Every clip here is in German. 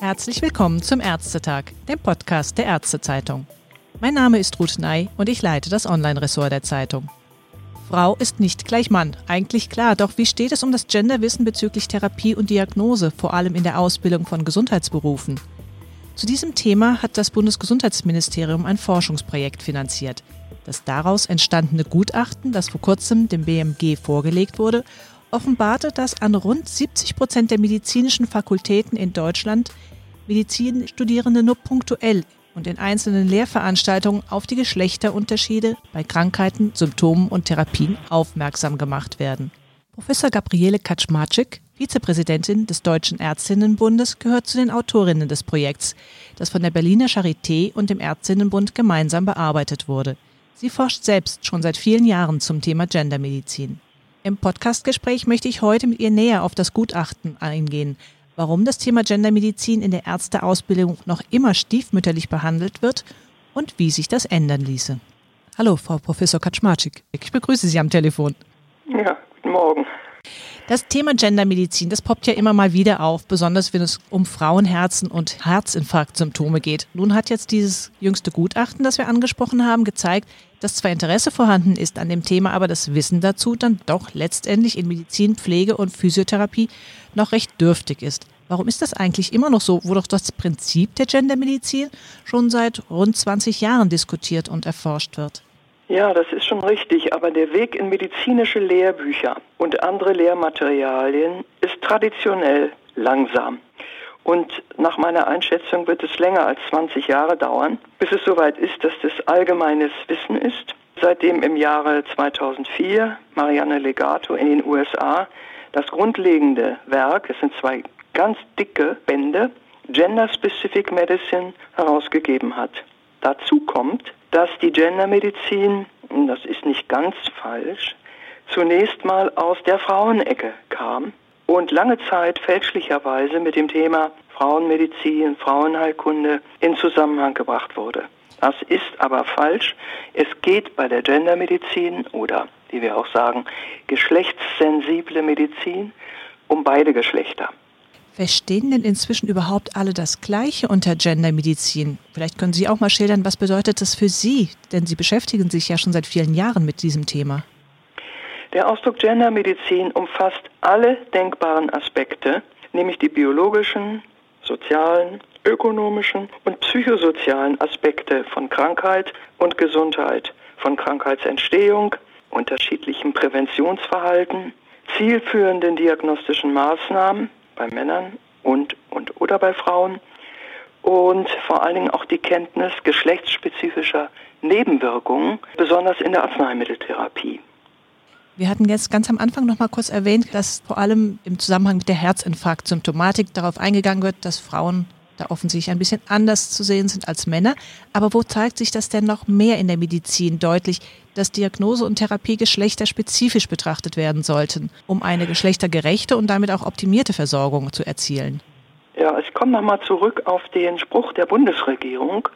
Herzlich willkommen zum Ärztetag, dem Podcast der Ärztezeitung. Mein Name ist Ruth Ney und ich leite das Online-Ressort der Zeitung. Frau ist nicht gleich Mann, eigentlich klar, doch wie steht es um das Genderwissen bezüglich Therapie und Diagnose, vor allem in der Ausbildung von Gesundheitsberufen? Zu diesem Thema hat das Bundesgesundheitsministerium ein Forschungsprojekt finanziert. Das daraus entstandene Gutachten, das vor kurzem dem BMG vorgelegt wurde, offenbarte, dass an rund 70 Prozent der medizinischen Fakultäten in Deutschland Medizinstudierende nur punktuell und in einzelnen Lehrveranstaltungen auf die Geschlechterunterschiede bei Krankheiten, Symptomen und Therapien aufmerksam gemacht werden. Professor Gabriele Kaczmarczyk, Vizepräsidentin des Deutschen Ärztinnenbundes, gehört zu den Autorinnen des Projekts, das von der Berliner Charité und dem Ärztinnenbund gemeinsam bearbeitet wurde. Sie forscht selbst schon seit vielen Jahren zum Thema Gendermedizin. Im Podcastgespräch möchte ich heute mit ihr näher auf das Gutachten eingehen, warum das Thema Gendermedizin in der Ärzteausbildung noch immer stiefmütterlich behandelt wird und wie sich das ändern ließe. Hallo, Frau Professor Kaczmarczyk. Ich begrüße Sie am Telefon. Ja, guten Morgen. Das Thema Gendermedizin, das poppt ja immer mal wieder auf, besonders wenn es um Frauenherzen und Herzinfarktsymptome geht. Nun hat jetzt dieses jüngste Gutachten, das wir angesprochen haben, gezeigt, dass zwar Interesse vorhanden ist an dem Thema, aber das Wissen dazu dann doch letztendlich in Medizin, Pflege und Physiotherapie noch recht dürftig ist. Warum ist das eigentlich immer noch so, wo doch das Prinzip der Gendermedizin schon seit rund 20 Jahren diskutiert und erforscht wird? Ja, das ist schon richtig, aber der Weg in medizinische Lehrbücher und andere Lehrmaterialien ist traditionell langsam. Und nach meiner Einschätzung wird es länger als 20 Jahre dauern, bis es soweit ist, dass das allgemeines Wissen ist. Seitdem im Jahre 2004 Marianne Legato in den USA das grundlegende Werk, es sind zwei ganz dicke Bände, Gender Specific Medicine herausgegeben hat. Dazu kommt, dass die Gendermedizin, das ist nicht ganz falsch, zunächst mal aus der Frauenecke kam und lange Zeit fälschlicherweise mit dem Thema Frauenmedizin, Frauenheilkunde in Zusammenhang gebracht wurde. Das ist aber falsch. Es geht bei der Gendermedizin oder, wie wir auch sagen, geschlechtssensible Medizin um beide Geschlechter. Verstehen denn inzwischen überhaupt alle das Gleiche unter Gendermedizin? Vielleicht können Sie auch mal schildern, was bedeutet das für Sie? Denn Sie beschäftigen sich ja schon seit vielen Jahren mit diesem Thema. Der Ausdruck Gendermedizin umfasst alle denkbaren Aspekte, nämlich die biologischen, sozialen, ökonomischen und psychosozialen Aspekte von Krankheit und Gesundheit, von Krankheitsentstehung, unterschiedlichem Präventionsverhalten, zielführenden diagnostischen Maßnahmen, bei Männern und, und oder bei Frauen und vor allen Dingen auch die Kenntnis geschlechtsspezifischer Nebenwirkungen, besonders in der Arzneimitteltherapie. Wir hatten jetzt ganz am Anfang noch mal kurz erwähnt, dass vor allem im Zusammenhang mit der Herzinfarktsymptomatik darauf eingegangen wird, dass Frauen da offensichtlich ein bisschen anders zu sehen sind als Männer. Aber wo zeigt sich das denn noch mehr in der Medizin deutlich, dass Diagnose und Therapie geschlechterspezifisch betrachtet werden sollten, um eine geschlechtergerechte und damit auch optimierte Versorgung zu erzielen? Ja, ich komme nochmal zurück auf den Spruch der Bundesregierung,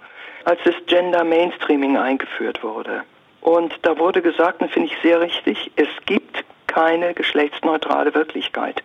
als das Gender Mainstreaming eingeführt wurde. Und da wurde gesagt, und finde ich sehr richtig, es gibt keine geschlechtsneutrale Wirklichkeit.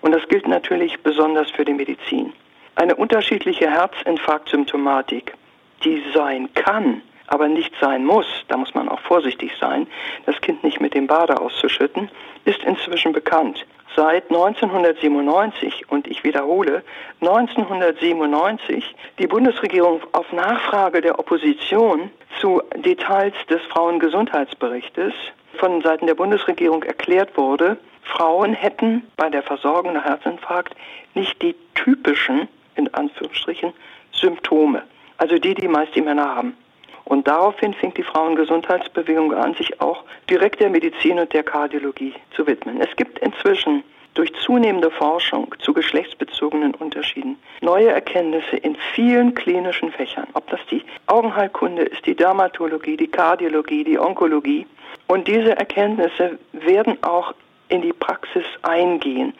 Und das gilt natürlich besonders für die Medizin. Eine unterschiedliche Herzinfarktsymptomatik, die sein kann, aber nicht sein muss, da muss man auch vorsichtig sein, das Kind nicht mit dem Bade auszuschütten, ist inzwischen bekannt. Seit 1997, und ich wiederhole, 1997, die Bundesregierung auf Nachfrage der Opposition zu Details des Frauengesundheitsberichtes von Seiten der Bundesregierung erklärt wurde, Frauen hätten bei der Versorgung nach Herzinfarkt nicht die typischen, in Anführungsstrichen, Symptome, also die, die meist die Männer haben. Und daraufhin fing die Frauengesundheitsbewegung an, sich auch direkt der Medizin und der Kardiologie zu widmen. Es gibt inzwischen durch zunehmende Forschung zu geschlechtsbezogenen Unterschieden neue Erkenntnisse in vielen klinischen Fächern, ob das die Augenheilkunde ist, die Dermatologie, die Kardiologie, die Onkologie. Und diese Erkenntnisse werden auch in die Praxis eingehen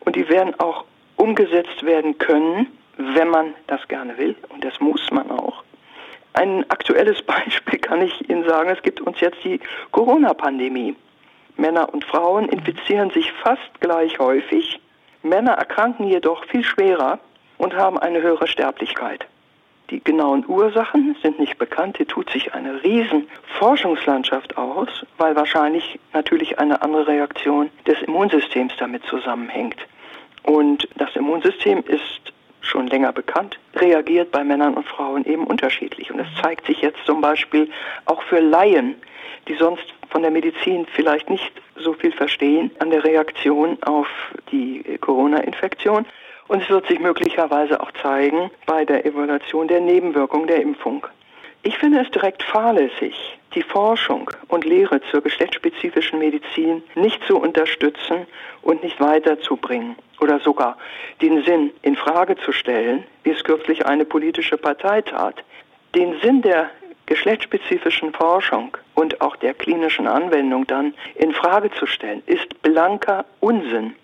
und die werden auch umgesetzt werden können, wenn man das gerne will. Und das muss man auch. Ein aktuelles Beispiel kann ich Ihnen sagen, es gibt uns jetzt die Corona-Pandemie. Männer und Frauen infizieren sich fast gleich häufig. Männer erkranken jedoch viel schwerer und haben eine höhere Sterblichkeit. Die genauen Ursachen sind nicht bekannt. Hier tut sich eine riesen Forschungslandschaft aus, weil wahrscheinlich natürlich eine andere Reaktion des Immunsystems damit zusammenhängt. Und das Immunsystem ist schon länger bekannt, reagiert bei Männern und Frauen eben unterschiedlich. Und es zeigt sich jetzt zum Beispiel auch für Laien, die sonst von der Medizin vielleicht nicht so viel verstehen, an der Reaktion auf die Corona-Infektion. Und es wird sich möglicherweise auch zeigen bei der Evaluation der Nebenwirkung der Impfung. Ich finde es direkt fahrlässig, die Forschung und Lehre zur geschlechtsspezifischen Medizin nicht zu unterstützen und nicht weiterzubringen oder sogar den Sinn in Frage zu stellen, wie es kürzlich eine politische Partei tat. Den Sinn der geschlechtsspezifischen Forschung und auch der klinischen Anwendung dann in Frage zu stellen, ist blanker Unsinn.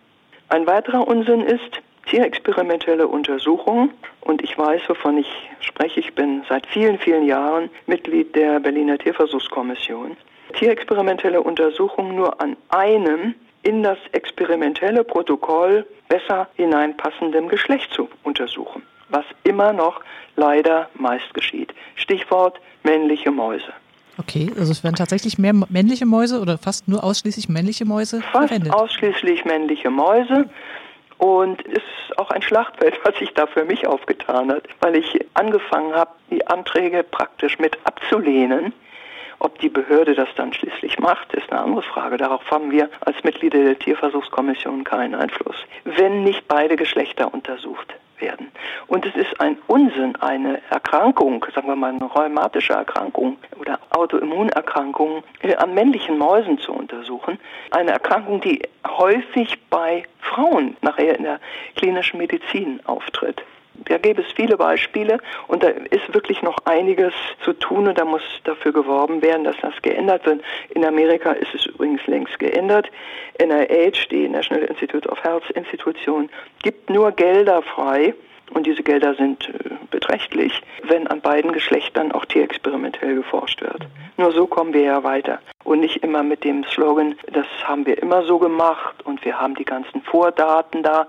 Ein weiterer Unsinn ist, tierexperimentelle Untersuchungen. Und ich weiß, wovon ich spreche. Ich bin seit vielen, vielen Jahren Mitglied der Berliner Tierversuchskommission. Tierexperimentelle Untersuchungen nur an einem in das experimentelle Protokoll besser hineinpassendem Geschlecht zu untersuchen, was immer noch leider meist geschieht. Stichwort männliche Mäuse. Okay, also es werden tatsächlich mehr männliche Mäuse oder fast nur ausschließlich männliche Mäuse fast verwendet? Fast ausschließlich männliche Mäuse. Und es ist auch ein Schlachtfeld, was sich da für mich aufgetan hat, weil ich angefangen habe, die Anträge praktisch mit abzulehnen. Ob die Behörde das dann schließlich macht, ist eine andere Frage. Darauf haben wir als Mitglieder der Tierversuchskommission keinen Einfluss. Wenn nicht beide Geschlechter untersucht werden. Und es ist ein Unsinn, eine Erkrankung, sagen wir mal eine rheumatische Erkrankung oder Autoimmunerkrankung äh, an männlichen Mäusen zu untersuchen. Eine Erkrankung, die häufig bei Frauen nachher in der klinischen Medizin auftritt. Da gäbe es viele Beispiele und da ist wirklich noch einiges zu tun und da muss dafür geworben werden, dass das geändert wird. In Amerika ist es übrigens längst geändert. NIH, die National Institute of Health Institution, gibt nur Gelder frei und diese Gelder sind äh, beträchtlich, wenn an beiden Geschlechtern auch tierexperimentell geforscht wird. Nur so kommen wir ja weiter. Und nicht immer mit dem Slogan, das haben wir immer so gemacht und wir haben die ganzen Vordaten da.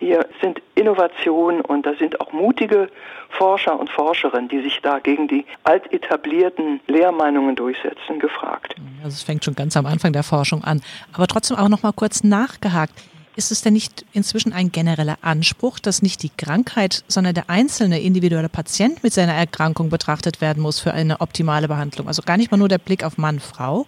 Hier sind Innovationen und da sind auch mutige Forscher und Forscherinnen, die sich da gegen die altetablierten Lehrmeinungen durchsetzen, gefragt. Also es fängt schon ganz am Anfang der Forschung an. Aber trotzdem auch noch mal kurz nachgehakt. Ist es denn nicht inzwischen ein genereller Anspruch, dass nicht die Krankheit, sondern der einzelne individuelle Patient mit seiner Erkrankung betrachtet werden muss für eine optimale Behandlung? Also gar nicht mal nur der Blick auf Mann, Frau?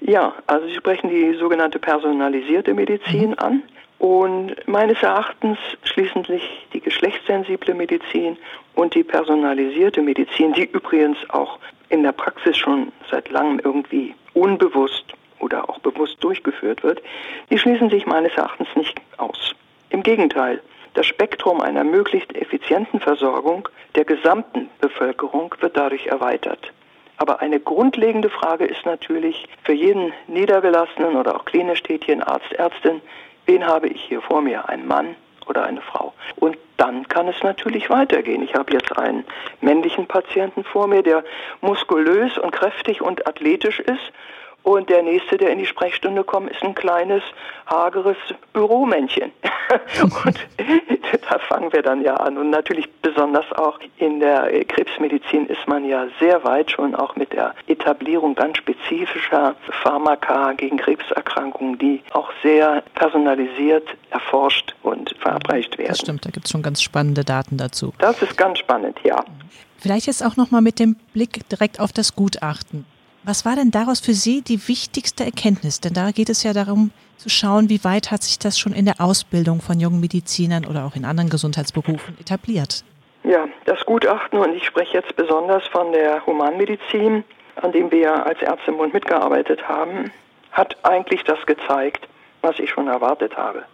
Ja, also Sie sprechen die sogenannte personalisierte Medizin mhm. an. Und meines Erachtens schließen sich die geschlechtssensible Medizin und die personalisierte Medizin, die übrigens auch in der Praxis schon seit langem irgendwie unbewusst oder auch bewusst durchgeführt wird, die schließen sich meines Erachtens nicht aus. Im Gegenteil, das Spektrum einer möglichst effizienten Versorgung der gesamten Bevölkerung wird dadurch erweitert. Aber eine grundlegende Frage ist natürlich für jeden Niedergelassenen oder auch klinisch tätigen Arzt, Ärztin, wen habe ich hier vor mir, einen Mann oder eine Frau. Und dann kann es natürlich weitergehen. Ich habe jetzt einen männlichen Patienten vor mir, der muskulös und kräftig und athletisch ist und der nächste, der in die Sprechstunde kommt, ist ein kleines, hageres Büromännchen. und da fangen wir dann ja an. Und natürlich besonders auch in der Krebsmedizin ist man ja sehr weit schon auch mit der Etablierung ganz spezifischer Pharmaka gegen Krebserkrankungen, die auch sehr personalisiert erforscht und verabreicht werden. Das stimmt, da gibt es schon ganz spannende Daten dazu. Das ist ganz spannend, ja. Vielleicht jetzt auch nochmal mit dem Blick direkt auf das Gutachten. Was war denn daraus für Sie die wichtigste Erkenntnis? Denn da geht es ja darum zu schauen, wie weit hat sich das schon in der Ausbildung von jungen Medizinern oder auch in anderen Gesundheitsberufen etabliert? Ja, das Gutachten, und ich spreche jetzt besonders von der Humanmedizin, an dem wir als Ärzte im Bund mitgearbeitet haben, hat eigentlich das gezeigt, was ich schon erwartet habe.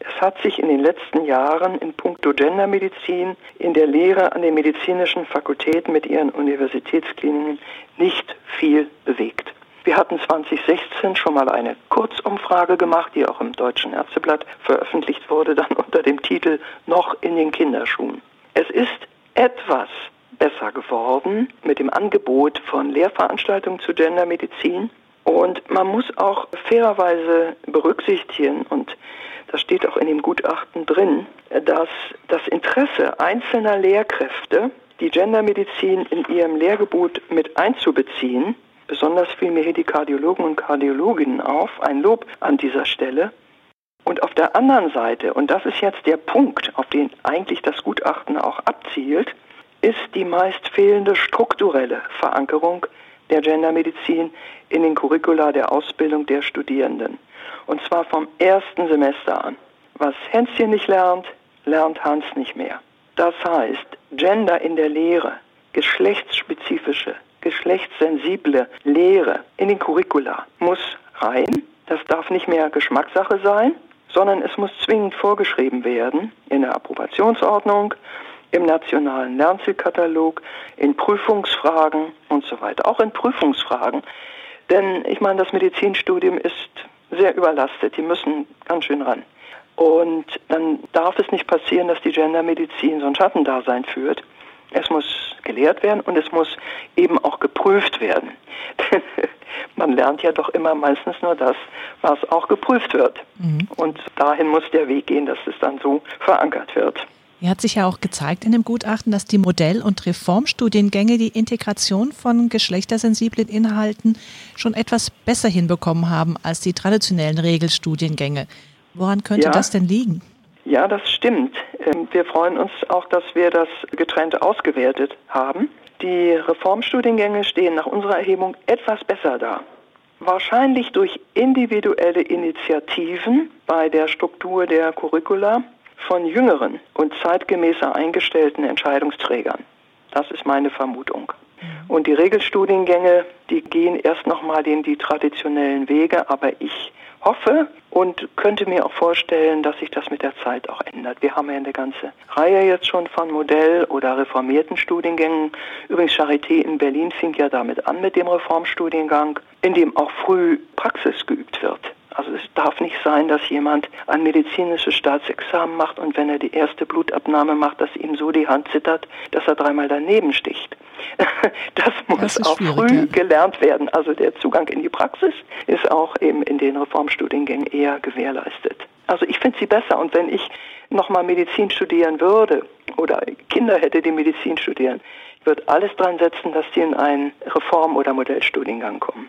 Es hat sich in den letzten Jahren in puncto Gendermedizin in der Lehre an den medizinischen Fakultäten mit ihren Universitätskliniken nicht viel bewegt. Wir hatten 2016 schon mal eine Kurzumfrage gemacht, die auch im Deutschen Ärzteblatt veröffentlicht wurde, dann unter dem Titel Noch in den Kinderschuhen. Es ist etwas besser geworden mit dem Angebot von Lehrveranstaltungen zu Gendermedizin Und man muss auch fairerweise berücksichtigen, und das steht auch in dem Gutachten drin, dass das Interesse einzelner Lehrkräfte, die Gendermedizin in ihrem Lehrgebot mit einzubeziehen, besonders fiel mir hier die Kardiologen und Kardiologinnen auf, ein Lob an dieser Stelle. Und auf der anderen Seite, und das ist jetzt der Punkt, auf den eigentlich das Gutachten auch abzielt, ist die meist fehlende strukturelle Verankerung der Gendermedizin in den Curricula der Ausbildung der Studierenden. Und zwar vom ersten Semester an. Was Hänschen nicht lernt, lernt Hans nicht mehr. Das heißt, Gender in der Lehre, geschlechtsspezifische, geschlechtssensible Lehre in den Curricula muss rein. Das darf nicht mehr Geschmackssache sein, sondern es muss zwingend vorgeschrieben werden in der Approbationsordnung, im nationalen Lernzielkatalog, in Prüfungsfragen und so weiter. Auch in Prüfungsfragen. Denn ich meine, das Medizinstudium ist sehr überlastet. Die müssen ganz schön ran. Und dann darf es nicht passieren, dass die Gendermedizin so ein Schattendasein führt. Es muss gelehrt werden und es muss eben auch geprüft werden. Man lernt ja doch immer meistens nur das, was auch geprüft wird. Mhm. Und dahin muss der Weg gehen, dass es dann so verankert wird. Hier hat sich ja auch gezeigt in dem Gutachten, dass die Modell- und Reformstudiengänge die Integration von geschlechtersensiblen Inhalten schon etwas besser hinbekommen haben als die traditionellen Regelstudiengänge. Woran könnte ja. das denn liegen? Ja, das stimmt. Ähm, wir freuen uns auch, dass wir das getrennt ausgewertet haben. Die Reformstudiengänge stehen nach unserer Erhebung etwas besser da. Wahrscheinlich durch individuelle Initiativen bei der Struktur der Curricula von jüngeren und zeitgemäßer eingestellten Entscheidungsträgern. Das ist meine Vermutung. Mhm. Und die Regelstudiengänge, die gehen erst nochmal in die traditionellen Wege, aber ich hoffe und könnte mir auch vorstellen, dass sich das mit der Zeit auch ändert. Wir haben ja eine ganze Reihe jetzt schon von Modell- oder reformierten Studiengängen. Übrigens Charité in Berlin fing ja damit an mit dem Reformstudiengang, in dem auch früh Praxis geübt wird. Also es darf nicht sein, dass jemand ein medizinisches Staatsexamen macht und wenn er die erste Blutabnahme macht, dass ihm so die Hand zittert, dass er dreimal daneben sticht. Das muss das auch früh ja. gelernt werden. Also der Zugang in die Praxis ist auch eben in den Reformstudiengängen eher gewährleistet. Also ich finde sie besser und wenn ich nochmal Medizin studieren würde oder Kinder hätte, die Medizin studieren, ich würde alles dran setzen, dass die in einen Reform- oder Modellstudiengang kommen.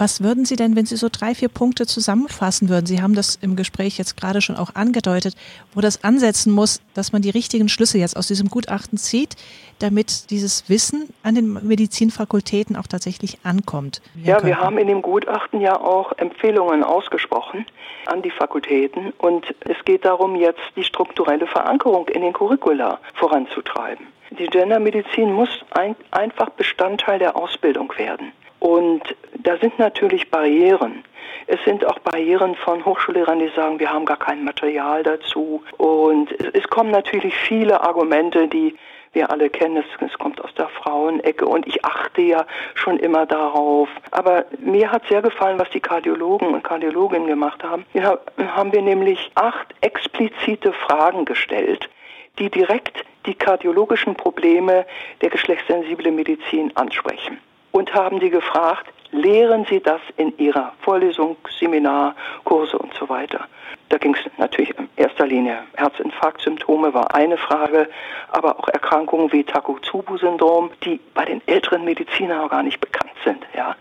Was würden Sie denn, wenn Sie so drei, vier Punkte zusammenfassen würden? Sie haben das im Gespräch jetzt gerade schon auch angedeutet, wo das ansetzen muss, dass man die richtigen Schlüsse jetzt aus diesem Gutachten zieht, damit dieses Wissen an den Medizinfakultäten auch tatsächlich ankommt. Ja, wir haben in dem Gutachten ja auch Empfehlungen ausgesprochen an die Fakultäten und es geht darum, jetzt die strukturelle Verankerung in den Curricula voranzutreiben. Die Gendermedizin muss ein, einfach Bestandteil der Ausbildung werden. Und da sind natürlich Barrieren. Es sind auch Barrieren von Hochschullehrern, die sagen, wir haben gar kein Material dazu. Und es, kommen natürlich viele Argumente, die wir alle kennen, es, kommt aus der Frauenecke und ich achte ja schon immer darauf. Aber mir hat sehr gefallen, was die Kardiologen und Kardiologinnen gemacht haben. Hier haben wir nämlich acht explizite Fragen gestellt, die direkt die kardiologischen Probleme der geschlechtssensiblen Medizin ansprechen und haben die gefragt, lehren Sie das in Ihrer Vorlesung, Seminar, Kurse und so weiter. Da ging es natürlich in erster Linie Herzinfarktsymptome war eine Frage, aber auch Erkrankungen wie Takotsubu-Syndrom, die bei den älteren Medizinern gar nicht bekannt sind. Ja,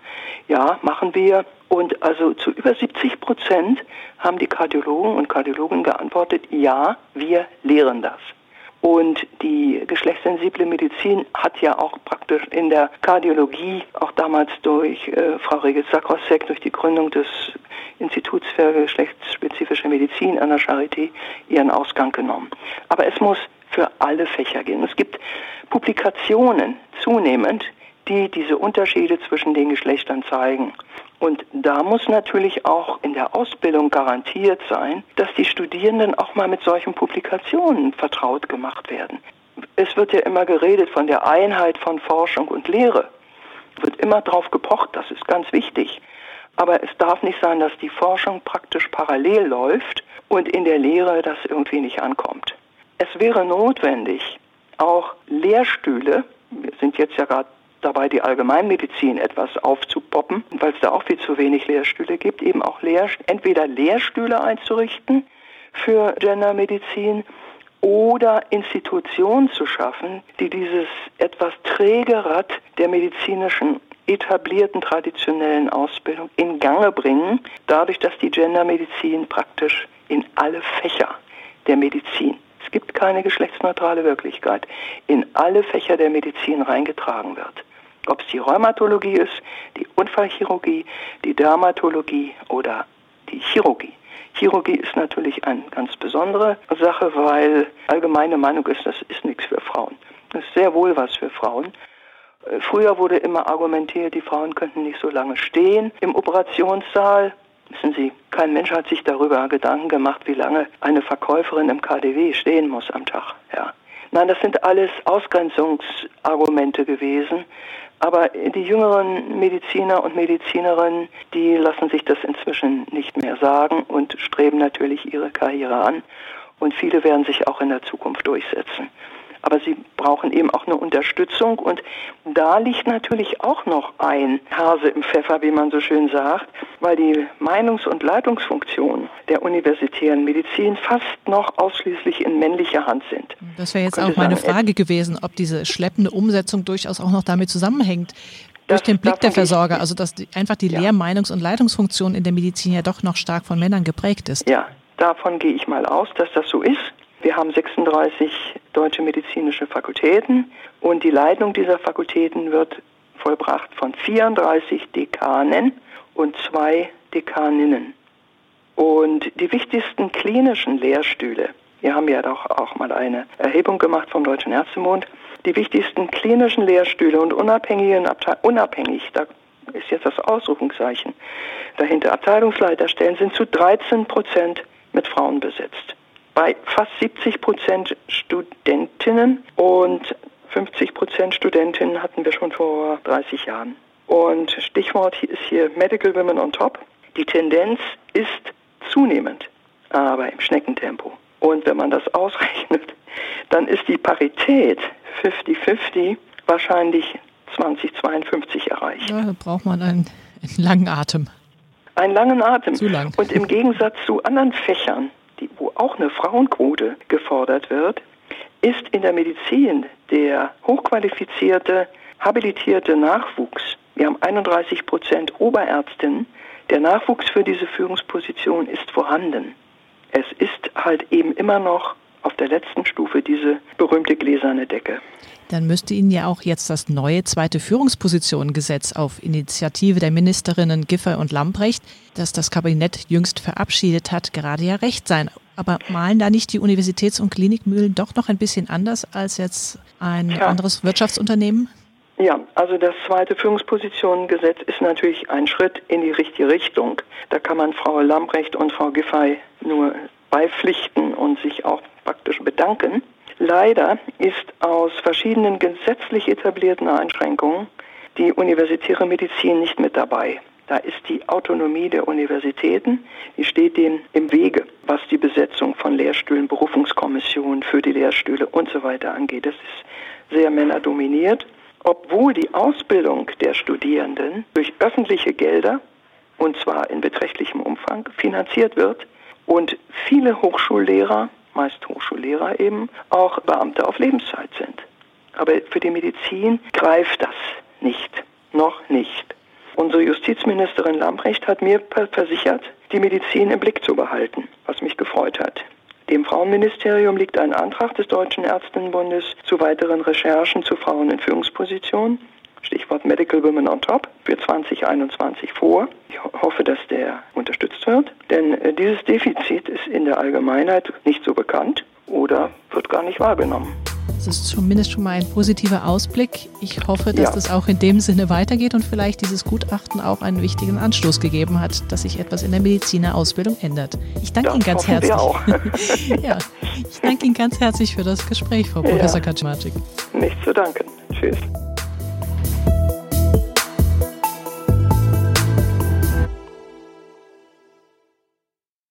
ja, machen wir. Und also zu über 70 Prozent haben die Kardiologen und Kardiologen geantwortet, ja, wir lehren das. Und die geschlechtssensible Medizin hat ja auch praktisch in der Kardiologie, auch damals durch äh, Frau Regel-Sakrosek, durch die Gründung des Instituts für geschlechtsspezifische Medizin an der Charité, ihren Ausgang genommen. Aber es muss für alle Fächer gehen. Es gibt Publikationen zunehmend, die diese Unterschiede zwischen den Geschlechtern zeigen. Und da muss natürlich auch in der Ausbildung garantiert sein, dass die Studierenden auch mal mit solchen Publikationen vertraut gemacht werden. Es wird ja immer geredet von der Einheit von Forschung und Lehre. Wird immer darauf gepocht, das ist ganz wichtig. Aber es darf nicht sein, dass die Forschung praktisch parallel läuft und in der Lehre das irgendwie nicht ankommt. Es wäre notwendig, auch Lehrstühle, wir sind jetzt ja gerade dabei die Allgemeinmedizin etwas aufzupoppen, weil es da auch viel zu wenig Lehrstühle gibt, eben auch Lehr entweder Lehrstühle einzurichten für Gendermedizin oder Institutionen zu schaffen, die dieses etwas träge Rad der medizinischen etablierten traditionellen Ausbildung in Gange bringen, dadurch, dass die Gendermedizin praktisch in alle Fächer der Medizin, es gibt keine geschlechtsneutrale Wirklichkeit, in alle Fächer der Medizin reingetragen wird. Ob es die Rheumatologie ist, die Unfallchirurgie, die Dermatologie oder die Chirurgie. Chirurgie ist natürlich eine ganz besondere Sache, weil allgemeine Meinung ist, das ist nichts für Frauen. Das ist sehr wohl was für Frauen. Äh, früher wurde immer argumentiert, die Frauen könnten nicht so lange stehen im Operationssaal. Wissen Sie, kein Mensch hat sich darüber Gedanken gemacht, wie lange eine Verkäuferin im KDW stehen muss am Tag. Ja. Nein, das sind alles Ausgrenzungsargumente gewesen. Aber die jüngeren Mediziner und Medizinerinnen, die lassen sich das inzwischen nicht mehr sagen und streben natürlich ihre Karriere an. Und viele werden sich auch in der Zukunft durchsetzen aber sie brauchen eben auch eine Unterstützung und da liegt natürlich auch noch ein Hase im Pfeffer, wie man so schön sagt, weil die Meinungs- und Leitungsfunktionen der universitären Medizin fast noch ausschließlich in männlicher Hand sind. Das wäre jetzt auch meine sagen, Frage gewesen, ob diese schleppende Umsetzung durchaus auch noch damit zusammenhängt, durch den Blick der Versorger, also dass die, einfach die ja. Lehr-, Meinungs- und Leitungsfunktion in der Medizin ja doch noch stark von Männern geprägt ist. Ja, davon gehe ich mal aus, dass das so ist. Wir haben 36 deutsche medizinische Fakultäten und die Leitung dieser Fakultäten wird vollbracht von 34 Dekanen und zwei Dekaninnen. Und die wichtigsten klinischen Lehrstühle, wir haben ja doch auch mal eine Erhebung gemacht vom Deutschen Ärztemond, die wichtigsten klinischen Lehrstühle und unabhängigen Abte unabhängig, da ist jetzt das Ausrufungszeichen dahinter, Abteilungsleiterstellen sind zu 13 Prozent mit Frauen besetzt bei fast 70 Prozent Studentinnen und 50 Prozent Studentinnen hatten wir schon vor 30 Jahren. Und Stichwort ist hier Medical Women on Top. Die Tendenz ist zunehmend, aber im Schneckentempo. Und wenn man das ausrechnet, dann ist die Parität 50-50 wahrscheinlich 2052 erreicht. Ja, da braucht man einen, einen langen Atem. Einen langen Atem. Zu lang. Und im Gegensatz zu anderen Fächern die, wo auch eine Frauenquote gefordert wird, ist in der Medizin der hochqualifizierte, habilitierte Nachwuchs. Wir haben 31 Prozent Oberärztinnen. Der Nachwuchs für diese Führungsposition ist vorhanden. Es ist halt eben immer noch auf der letzten Stufe diese berühmte gläserne Decke. Dann müsste Ihnen ja auch jetzt das neue zweite Führungspositionengesetz auf Initiative der Ministerinnen Giffey und Lamprecht, das das Kabinett jüngst verabschiedet hat, gerade ja recht sein. Aber malen da nicht die Universitäts- und Klinikmühlen doch noch ein bisschen anders als jetzt ein ja. anderes Wirtschaftsunternehmen? Ja, also das zweite Führungspositionengesetz ist natürlich ein Schritt in die richtige Richtung. Da kann man Frau Lamprecht und Frau Giffey nur beipflichten und sich auch praktisch bedanken. Leider ist aus verschiedenen gesetzlich etablierten Einschränkungen die universitäre Medizin nicht mit dabei. Da ist die Autonomie der Universitäten, die steht denen im Wege, was die Besetzung von Lehrstühlen, Berufungskommissionen für die Lehrstühle und so weiter angeht. Das ist sehr männerdominiert, obwohl die Ausbildung der Studierenden durch öffentliche Gelder, und zwar in beträchtlichem Umfang, finanziert wird und viele Hochschullehrer meist Hochschullehrer eben, auch Beamte auf Lebenszeit sind. Aber für die Medizin greift das nicht, noch nicht. Unsere Justizministerin Lamprecht hat mir versichert, die Medizin im Blick zu behalten, was mich gefreut hat. Dem Frauenministerium liegt ein Antrag des Deutschen Ärztinnenbundes zu weiteren Recherchen zu Frauen in Führungspositionen Stichwort Medical Women on Top, für 2021 vor. Ich hoffe, dass der unterstützt wird, denn äh, dieses Defizit ist in der Allgemeinheit nicht so bekannt oder wird gar nicht wahrgenommen. Das ist zumindest schon mal ein positiver Ausblick. Ich hoffe, dass ja. das auch in dem Sinne weitergeht und vielleicht dieses Gutachten auch einen wichtigen Anstoß gegeben hat, dass sich etwas in der Medizinerausbildung ändert. Ich danke das Ihnen ganz herzlich. Wir auch. ja, ich danke Ihnen ganz herzlich für das Gespräch, Frau Professor ja. Kaczmarczyk. Nicht zu danken. Tschüss.